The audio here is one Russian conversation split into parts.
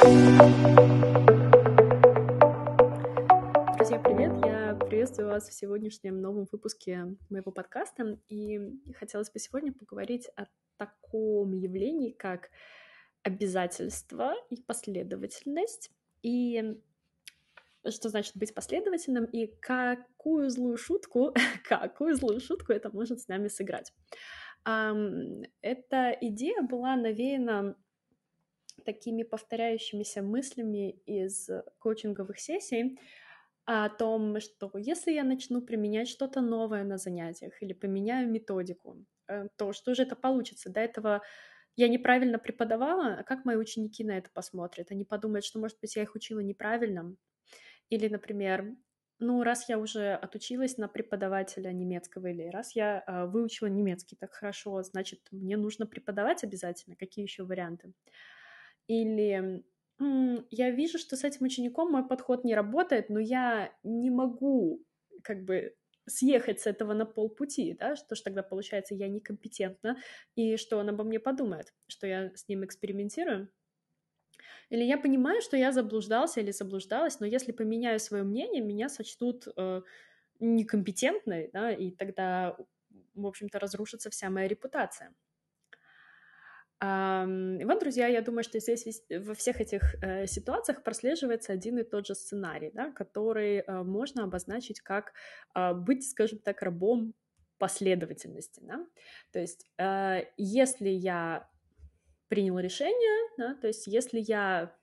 Друзья, привет! Я приветствую вас в сегодняшнем новом выпуске моего подкаста. И хотелось бы сегодня поговорить о таком явлении, как обязательство и последовательность. И что значит быть последовательным и какую злую шутку, какую злую шутку это может с нами сыграть. Эта идея была навеяна такими повторяющимися мыслями из коучинговых сессий о том, что если я начну применять что-то новое на занятиях или поменяю методику, э, то что же это получится? До этого я неправильно преподавала, а как мои ученики на это посмотрят? Они подумают, что, может быть, я их учила неправильно. Или, например, ну, раз я уже отучилась на преподавателя немецкого, или раз я э, выучила немецкий так хорошо, значит, мне нужно преподавать обязательно. Какие еще варианты? Или я вижу, что с этим учеником мой подход не работает, но я не могу как бы съехать с этого на полпути, да, что ж тогда получается я некомпетентна, и что он обо мне подумает, что я с ним экспериментирую. Или я понимаю, что я заблуждался или заблуждалась, но если поменяю свое мнение, меня сочтут э, некомпетентной, да, и тогда, в общем-то, разрушится вся моя репутация. И вот, друзья, я думаю, что здесь во всех этих э, ситуациях прослеживается один и тот же сценарий, да, который э, можно обозначить как э, быть, скажем так, рабом последовательности. Да? То есть, э, если я принял решение, да, то есть, если я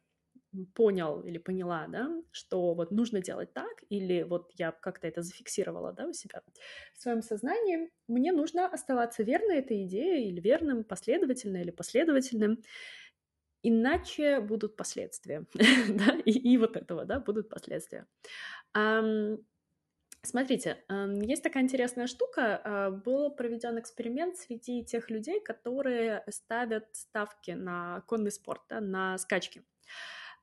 понял или поняла, да, что вот нужно делать так, или вот я как-то это зафиксировала, да, у себя в своем сознании, мне нужно оставаться верной этой идее или верным, последовательно или последовательным, иначе будут последствия, да, и, и вот этого, да, будут последствия. Смотрите, есть такая интересная штука. А, был проведен эксперимент среди тех людей, которые ставят ставки на конный спорт, да, на скачки.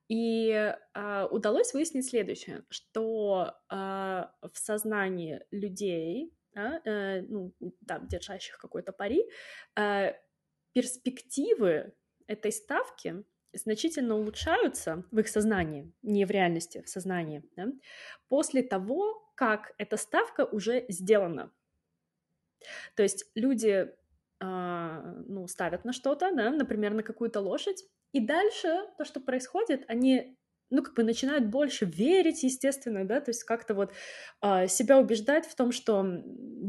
И э, удалось выяснить следующее, что э, в сознании людей, да, э, ну, да, держащих какой-то пари, э, перспективы этой ставки значительно улучшаются в их сознании, не в реальности, в сознании, да, после того, как эта ставка уже сделана. То есть люди э, ну, ставят на что-то, да, например, на какую-то лошадь, и дальше то, что происходит, они ну, как бы начинают больше верить, естественно, да, то есть как-то вот э, себя убеждать в том, что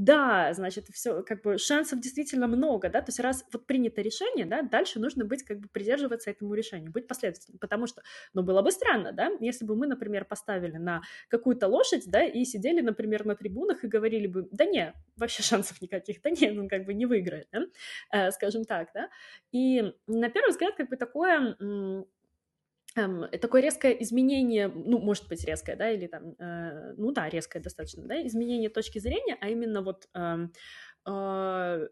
да, значит, все, как бы шансов действительно много, да, то есть раз вот принято решение, да, дальше нужно быть, как бы придерживаться этому решению, быть последовательным, потому что, ну, было бы странно, да, если бы мы, например, поставили на какую-то лошадь, да, и сидели, например, на трибунах и говорили бы, да не, вообще шансов никаких, да не, ну, как бы не выиграет, да, э, скажем так, да, и на первый взгляд, как бы такое такое резкое изменение, ну, может быть, резкое, да, или там, э, ну да, резкое достаточно, да, изменение точки зрения, а именно вот э, э,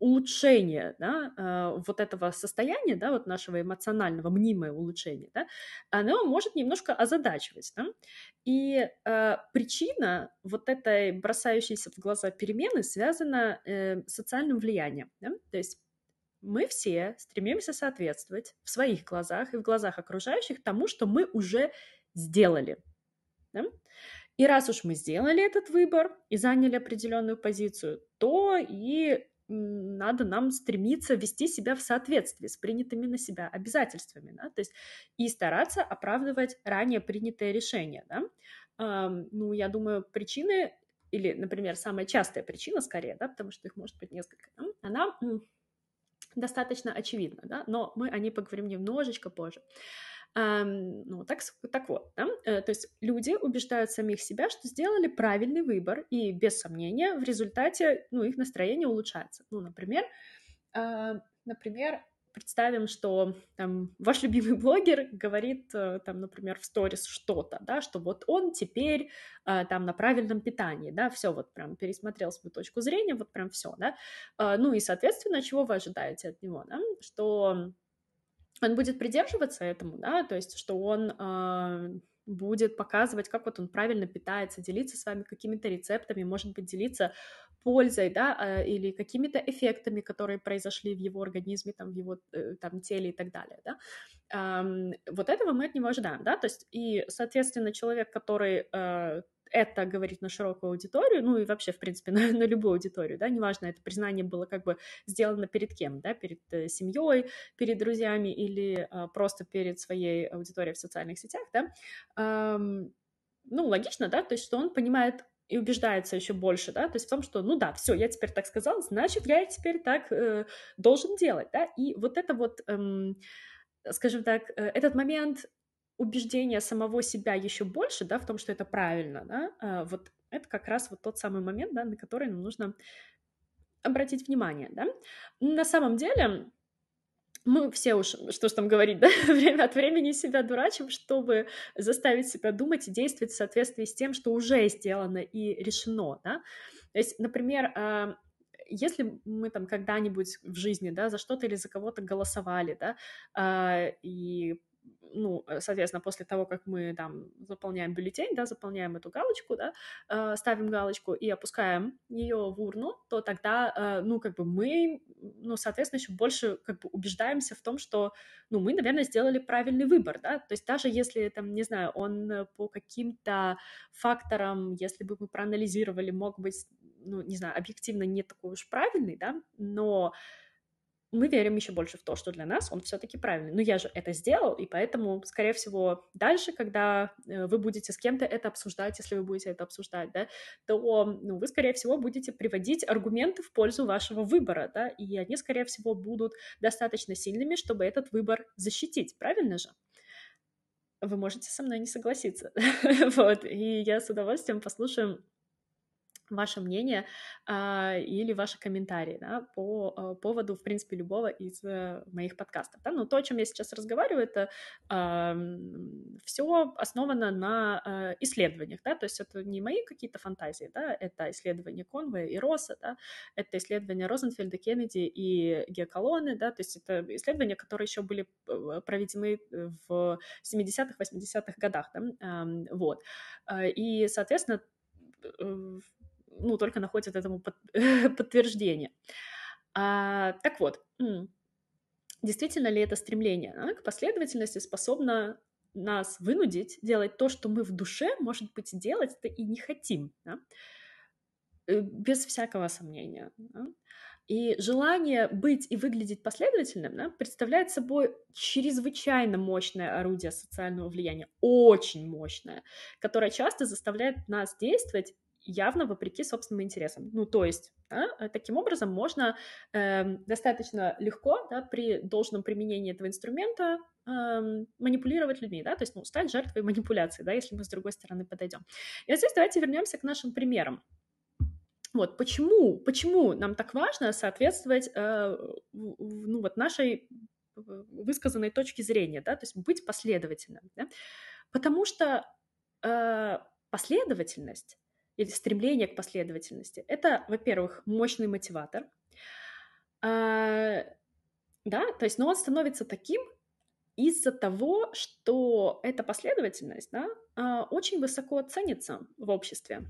улучшение, да, э, вот этого состояния, да, вот нашего эмоционального, мнимое улучшение, да, оно может немножко озадачивать, да, и э, причина вот этой бросающейся в глаза перемены связана э, социальным влиянием, да, то есть мы все стремимся соответствовать в своих глазах и в глазах окружающих тому, что мы уже сделали. Да? И раз уж мы сделали этот выбор и заняли определенную позицию, то и надо нам стремиться вести себя в соответствии с принятыми на себя обязательствами, да? то есть и стараться оправдывать ранее принятое решение. Да? Ну, я думаю, причины, или, например, самая частая причина, скорее, да, потому что их может быть несколько, она достаточно очевидно, да, но мы о ней поговорим немножечко позже. Um, ну, так, так вот, да? uh, то есть люди убеждают самих себя, что сделали правильный выбор, и без сомнения в результате, ну, их настроение улучшается. Ну, например, uh, например, представим, что там, ваш любимый блогер говорит, э, там, например, в сторис что-то, да, что вот он теперь э, там на правильном питании, да, все вот прям пересмотрел свою точку зрения, вот прям все, да, э, ну и, соответственно, чего вы ожидаете от него, да, что он будет придерживаться этому, да, то есть, что он будет показывать, как вот он правильно питается, делиться с вами какими-то рецептами, может быть, делиться пользой, да, а, или какими-то эффектами, которые произошли в его организме, там, в его э, там, теле и так далее, да. Вот этого мы от него ожидаем, да, то есть и, соответственно, человек, который э, это говорить на широкую аудиторию, ну и вообще, в принципе, на, на любую аудиторию, да, неважно, это признание было как бы сделано перед кем, да, перед э, семьей, перед друзьями или э, просто перед своей аудиторией в социальных сетях, да, эм, ну, логично, да, то есть что он понимает и убеждается еще больше, да, то есть в том, что, ну да, все, я теперь так сказал, значит, я теперь так э, должен делать, да, и вот это вот, эм, скажем так, э, этот момент убеждение самого себя еще больше, да, в том, что это правильно, да, а, вот это как раз вот тот самый момент, да, на который нам нужно обратить внимание, да. На самом деле, мы все уж, что ж там говорить, да, время от времени себя дурачим, чтобы заставить себя думать и действовать в соответствии с тем, что уже сделано и решено, да. То есть, например, а, если мы там когда-нибудь в жизни, да, за что-то или за кого-то голосовали, да, а, и ну, э, соответственно, после того, как мы там заполняем бюллетень, да, заполняем эту галочку, да, э, ставим галочку и опускаем ее в урну, то тогда, э, ну, как бы мы, ну, соответственно, еще больше как бы убеждаемся в том, что, ну, мы, наверное, сделали правильный выбор, да, то есть даже если, там, не знаю, он по каким-то факторам, если бы мы проанализировали, мог быть, ну, не знаю, объективно не такой уж правильный, да, но мы верим еще больше в то, что для нас он все-таки правильный. Но я же это сделал, и поэтому, скорее всего, дальше, когда э, вы будете с кем-то это обсуждать, если вы будете это обсуждать, да, то ну, вы, скорее всего, будете приводить аргументы в пользу вашего выбора, да, и они, скорее всего, будут достаточно сильными, чтобы этот выбор защитить, правильно же? Вы можете со мной не согласиться, вот, и я с удовольствием послушаю ваше мнение э, или ваши комментарии да, по э, поводу, в принципе, любого из э, моих подкастов. Да? Но то, о чем я сейчас разговариваю, это э, все основано на э, исследованиях, да? то есть это не мои какие-то фантазии, да? это исследования Конвея и Росса, да? это исследования Розенфельда, Кеннеди и Геоколоны, да? то есть это исследования, которые еще были э, проведены в 70-х, 80-х годах, да? э, вот. И, соответственно, ну, только находят этому под, подтверждение. А, так вот, действительно ли это стремление а, к последовательности способно нас вынудить делать то, что мы в душе, может быть, делать-то и не хотим, да? Э, без всякого сомнения. Да? И желание быть и выглядеть последовательным да, представляет собой чрезвычайно мощное орудие социального влияния, очень мощное, которое часто заставляет нас действовать явно вопреки собственным интересам. Ну, то есть, да, э, таким образом можно э, достаточно легко, да, при должном применении этого инструмента э, манипулировать людьми, да, то есть, ну, стать жертвой манипуляции, да, если мы с другой стороны подойдем. И вот здесь давайте вернемся к нашим примерам. Вот почему, почему нам так важно соответствовать, э, ну, вот нашей высказанной точке зрения, да, то есть быть последовательным, да? потому что э, последовательность или стремление к последовательности. Это, во-первых, мощный мотиватор. А, да, то есть, но он становится таким из-за того, что эта последовательность да, а, очень высоко ценится в обществе.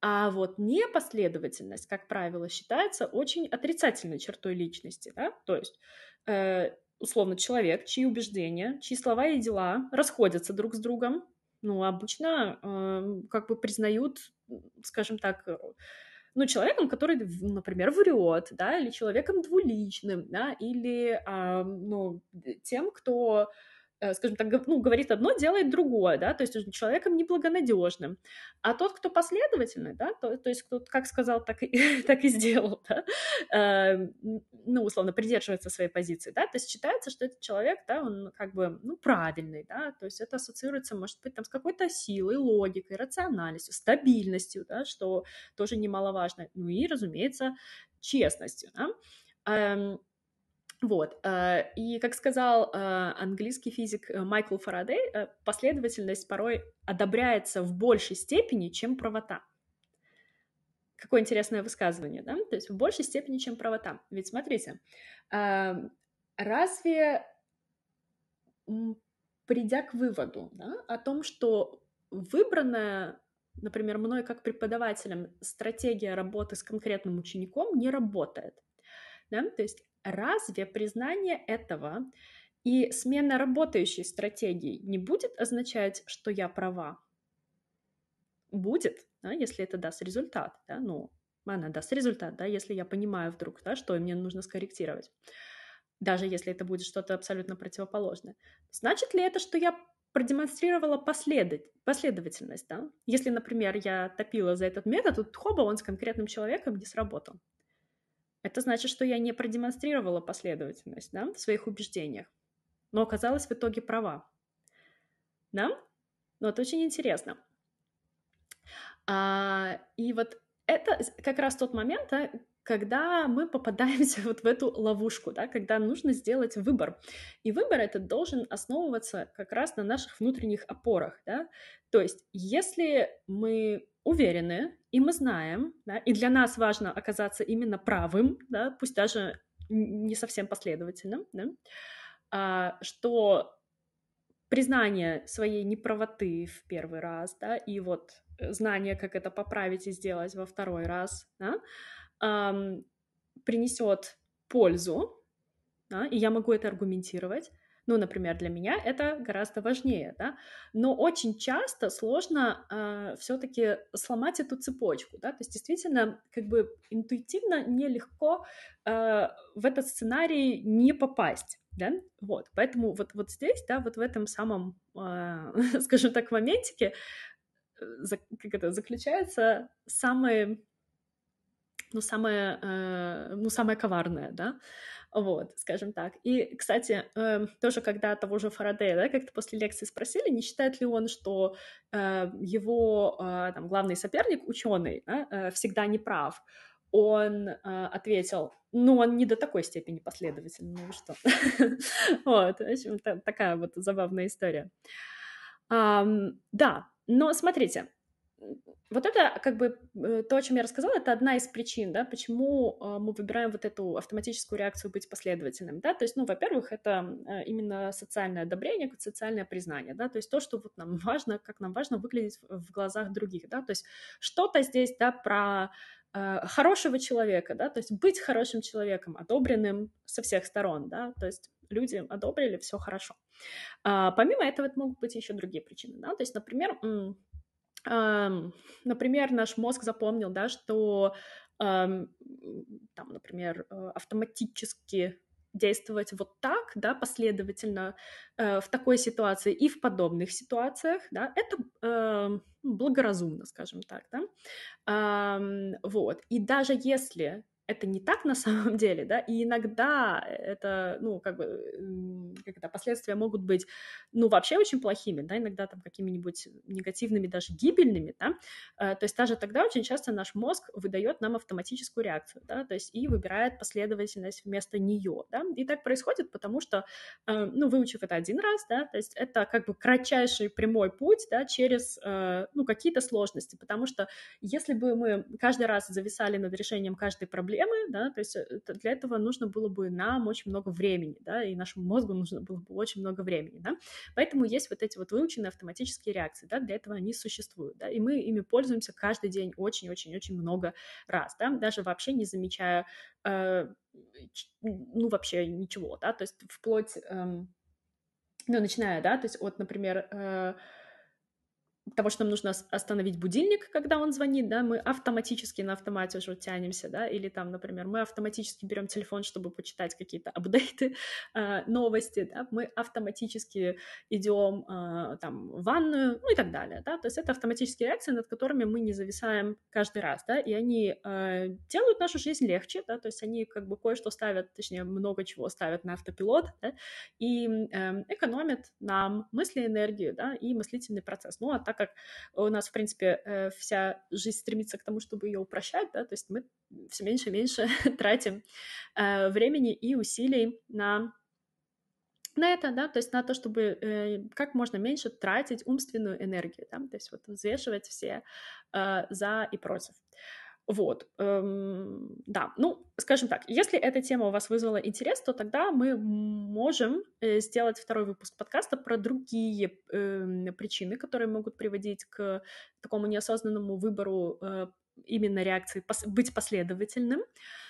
А вот непоследовательность, как правило, считается очень отрицательной чертой личности. Да? То есть, э, условно, человек, чьи убеждения, чьи слова и дела расходятся друг с другом, ну, обычно э, как бы признают, скажем так, э, ну, человеком, который, например, врет, да, или человеком двуличным, да, или, э, ну, тем, кто скажем так, ну, говорит одно, делает другое, да, то есть человеком неблагонадежным. А тот, кто последовательный, да, то, то есть кто как сказал, так и, так и сделал, да, э, ну, условно, придерживается своей позиции, да, то есть считается, что этот человек, да, он как бы, ну, правильный, да, то есть это ассоциируется, может быть, там, с какой-то силой, логикой, рациональностью, стабильностью, да, что тоже немаловажно, ну и, разумеется, честностью, да. Эм, вот. Э, и, как сказал э, английский физик э, Майкл Фарадей, последовательность порой одобряется в большей степени, чем правота. Какое интересное высказывание, да? То есть в большей степени, чем правота. Ведь смотрите, разве придя к выводу да, о том, что выбранная, например, мной как преподавателем стратегия работы с конкретным учеником не работает. Да? То есть разве признание этого и смена работающей стратегии не будет означать, что я права? Будет, да, если это даст результат, да, ну, она даст результат, да, если я понимаю вдруг, да, что мне нужно скорректировать, даже если это будет что-то абсолютно противоположное. Значит ли это, что я продемонстрировала последов... последовательность, да? Если, например, я топила за этот метод, то хоба, он с конкретным человеком не сработал. Это значит, что я не продемонстрировала последовательность, да, в своих убеждениях, но оказалась в итоге права. Да? Ну, это очень интересно. А, и вот это как раз тот момент, да, когда мы попадаемся вот в эту ловушку, да, когда нужно сделать выбор. И выбор этот должен основываться как раз на наших внутренних опорах. Да? То есть если мы уверены, и мы знаем, да, и для нас важно оказаться именно правым, да, пусть даже не совсем последовательным, да, а, что признание своей неправоты в первый раз, да, и вот знание, как это поправить и сделать во второй раз, да, эм, принесет пользу, да, и я могу это аргументировать. Ну, например, для меня это гораздо важнее, да. Но очень часто сложно э, все-таки сломать эту цепочку, да. То есть действительно, как бы интуитивно нелегко э, в этот сценарий не попасть. Да? Вот, поэтому вот, вот здесь, да, вот в этом самом, э, скажем так, моментике как это, заключается самое, ну, самое, э, ну, самое коварное, да, вот, скажем так. И, кстати, э, тоже когда того же Фарадея, да, как-то после лекции спросили, не считает ли он, что э, его э, там, главный соперник, ученый, да, э, всегда не прав. Он э, ответил, ну, он не до такой степени последовательный, ну что. Вот, в общем, такая вот забавная история. Да, но смотрите, вот это как бы э, то, о чем я рассказала, это одна из причин, да, почему э, мы выбираем вот эту автоматическую реакцию быть последовательным, да, то есть, ну, во-первых, это э, именно социальное одобрение, социальное признание, да, то есть то, что вот нам важно, как нам важно выглядеть в глазах других, да, то есть что-то здесь, да, про хорошего человека, да, то есть быть хорошим человеком, одобренным со всех сторон, да, то есть люди одобрили, все хорошо. А, помимо этого, это могут быть еще другие причины, да, то есть, например, например, наш мозг запомнил, да, что там, например, э, автоматически действовать вот так, да, последовательно э, в такой ситуации и в подобных ситуациях, да, это э, благоразумно, скажем так, да, вот. И даже если это не так на самом деле, да, и иногда это, ну, как бы, как это, последствия могут быть, ну, вообще очень плохими, да, иногда там какими-нибудь негативными, даже гибельными, да, э, то есть даже тогда очень часто наш мозг выдает нам автоматическую реакцию, да, то есть и выбирает последовательность вместо нее, да, и так происходит, потому что, э, ну, выучив это один раз, да, то есть это как бы кратчайший прямой путь, да, через, э, ну, какие-то сложности, потому что если бы мы каждый раз зависали над решением каждой проблемы, проблемы, да, то есть э, для этого нужно было бы нам очень много времени, да, и нашему мозгу нужно было бы очень много времени, да, поэтому есть вот эти вот выученные автоматические реакции, да, для этого они существуют, да, и мы ими пользуемся каждый день очень-очень-очень много раз, да, даже вообще не замечая, э, ну, вообще ничего, да, то есть вплоть, э, ну, начиная, да, то есть вот, например, э, того, что нам нужно остановить будильник, когда он звонит, да, мы автоматически на автомате уже тянемся, да, или там, например, мы автоматически берем телефон, чтобы почитать какие-то апдейты, э, новости, да, мы автоматически идем э, там в ванную, ну и так далее, да, то есть это автоматические реакции, над которыми мы не зависаем каждый раз, да, и они э, делают нашу жизнь легче, да, то есть они как бы кое-что ставят, точнее, много чего ставят на автопилот, да, и э, экономят нам мысли, энергию, да, и мыслительный процесс. Ну, а так как у нас, в принципе, э, вся жизнь стремится к тому, чтобы ее упрощать, да, то есть мы все меньше и меньше тратим э, времени и усилий на на это, да, то есть на то, чтобы э, как можно меньше тратить умственную энергию, да, то есть вот взвешивать все э, за и против. Вот, эм, да, ну, скажем так, если эта тема у вас вызвала интерес, то тогда мы можем э, сделать второй выпуск подкаста про другие э, причины, которые могут приводить к такому неосознанному выбору э, именно реакции, пос быть последовательным. Um,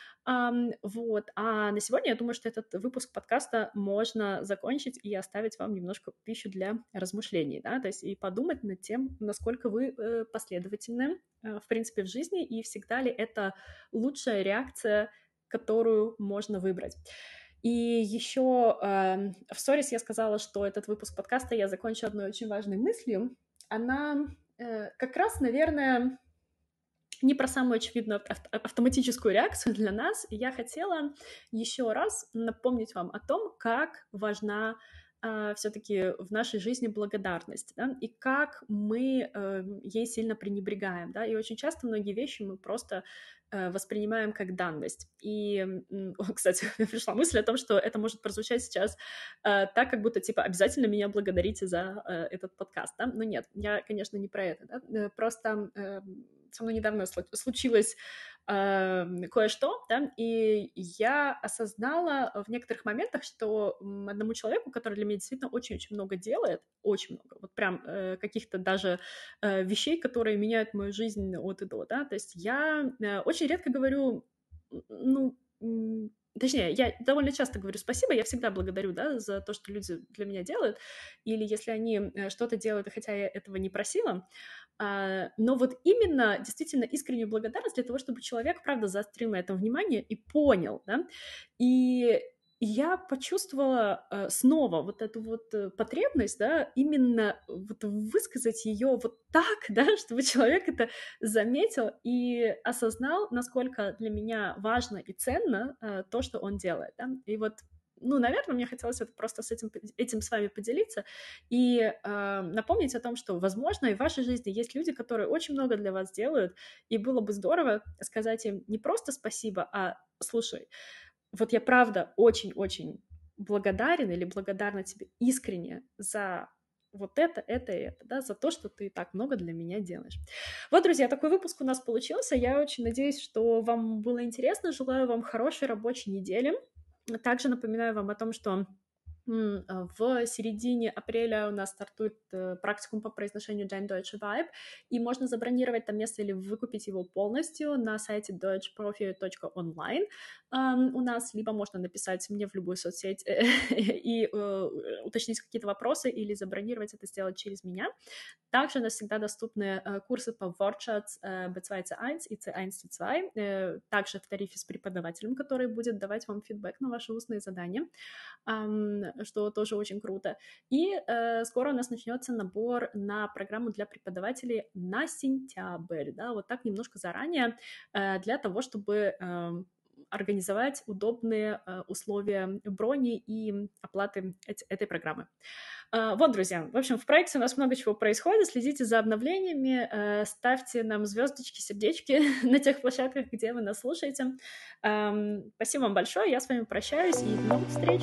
вот. А на сегодня я думаю, что этот выпуск подкаста можно закончить и оставить вам немножко пищу для размышлений, да, то есть и подумать над тем, насколько вы э, последовательны, э, в принципе, в жизни, и всегда ли это лучшая реакция, которую можно выбрать. И еще э, в сторис я сказала, что этот выпуск подкаста я закончу одной очень важной мыслью. Она э, как раз, наверное, не про самую очевидную автоматическую реакцию для нас. Я хотела еще раз напомнить вам о том, как важна Uh, а, все-таки в нашей жизни благодарность, да, и как мы uh, ей сильно пренебрегаем, да, и очень часто многие вещи мы просто uh, воспринимаем как данность. И, кстати, пришла мысль о том, что это может прозвучать сейчас так, как будто, типа, обязательно меня благодарите за этот подкаст, да, но нет, я, конечно, не про это, да, э, просто эм, со мной недавно случилось э, кое-что, да, и я осознала в некоторых моментах, что одному человеку, который для меня действительно очень-очень много делает, очень много, вот прям э, каких-то даже э, вещей, которые меняют мою жизнь от и до, да, то есть я э, очень редко говорю, ну, Точнее, я довольно часто говорю спасибо, я всегда благодарю, да, за то, что люди для меня делают, или если они э, что-то делают, хотя я этого не просила, а, но вот именно действительно искреннюю благодарность для того, чтобы человек, правда, заострил на этом внимание и понял, да, и я почувствовала э, снова вот эту вот э, потребность, да, именно вот высказать ее вот так, да, чтобы человек это заметил и осознал, насколько для меня важно и ценно э, то, что он делает, да, и вот ну, наверное, мне хотелось это просто с этим, этим с вами поделиться и э, напомнить о том, что, возможно, и в вашей жизни есть люди, которые очень много для вас делают, и было бы здорово сказать им не просто спасибо, а слушай, вот я правда очень-очень благодарен или благодарна тебе искренне за вот это, это и это, да, за то, что ты так много для меня делаешь. Вот, друзья, такой выпуск у нас получился. Я очень надеюсь, что вам было интересно. Желаю вам хорошей рабочей недели. Также напоминаю вам о том, что в середине апреля у нас стартует э, практикум по произношению Dein Deutsche Vibe, и можно забронировать там место или выкупить его полностью на сайте deutschprofi.online у нас, либо можно написать мне в любую соцсеть и э, уточнить какие-то вопросы или забронировать это сделать через меня. Также у нас всегда доступны э, курсы по Wortschatz B2 C1 и C1 C2, также в тарифе с преподавателем, который будет давать вам фидбэк на ваши устные задания что тоже очень круто. И э, скоро у нас начнется набор на программу для преподавателей на сентябрь, да, вот так немножко заранее, э, для того, чтобы э, организовать удобные э, условия брони и оплаты этой программы. Uh, вот, друзья, в общем, в проекте у нас много чего происходит. Следите за обновлениями, uh, ставьте нам звездочки, сердечки на тех площадках, где вы нас слушаете. Um, спасибо вам большое, я с вами прощаюсь и до новых встреч!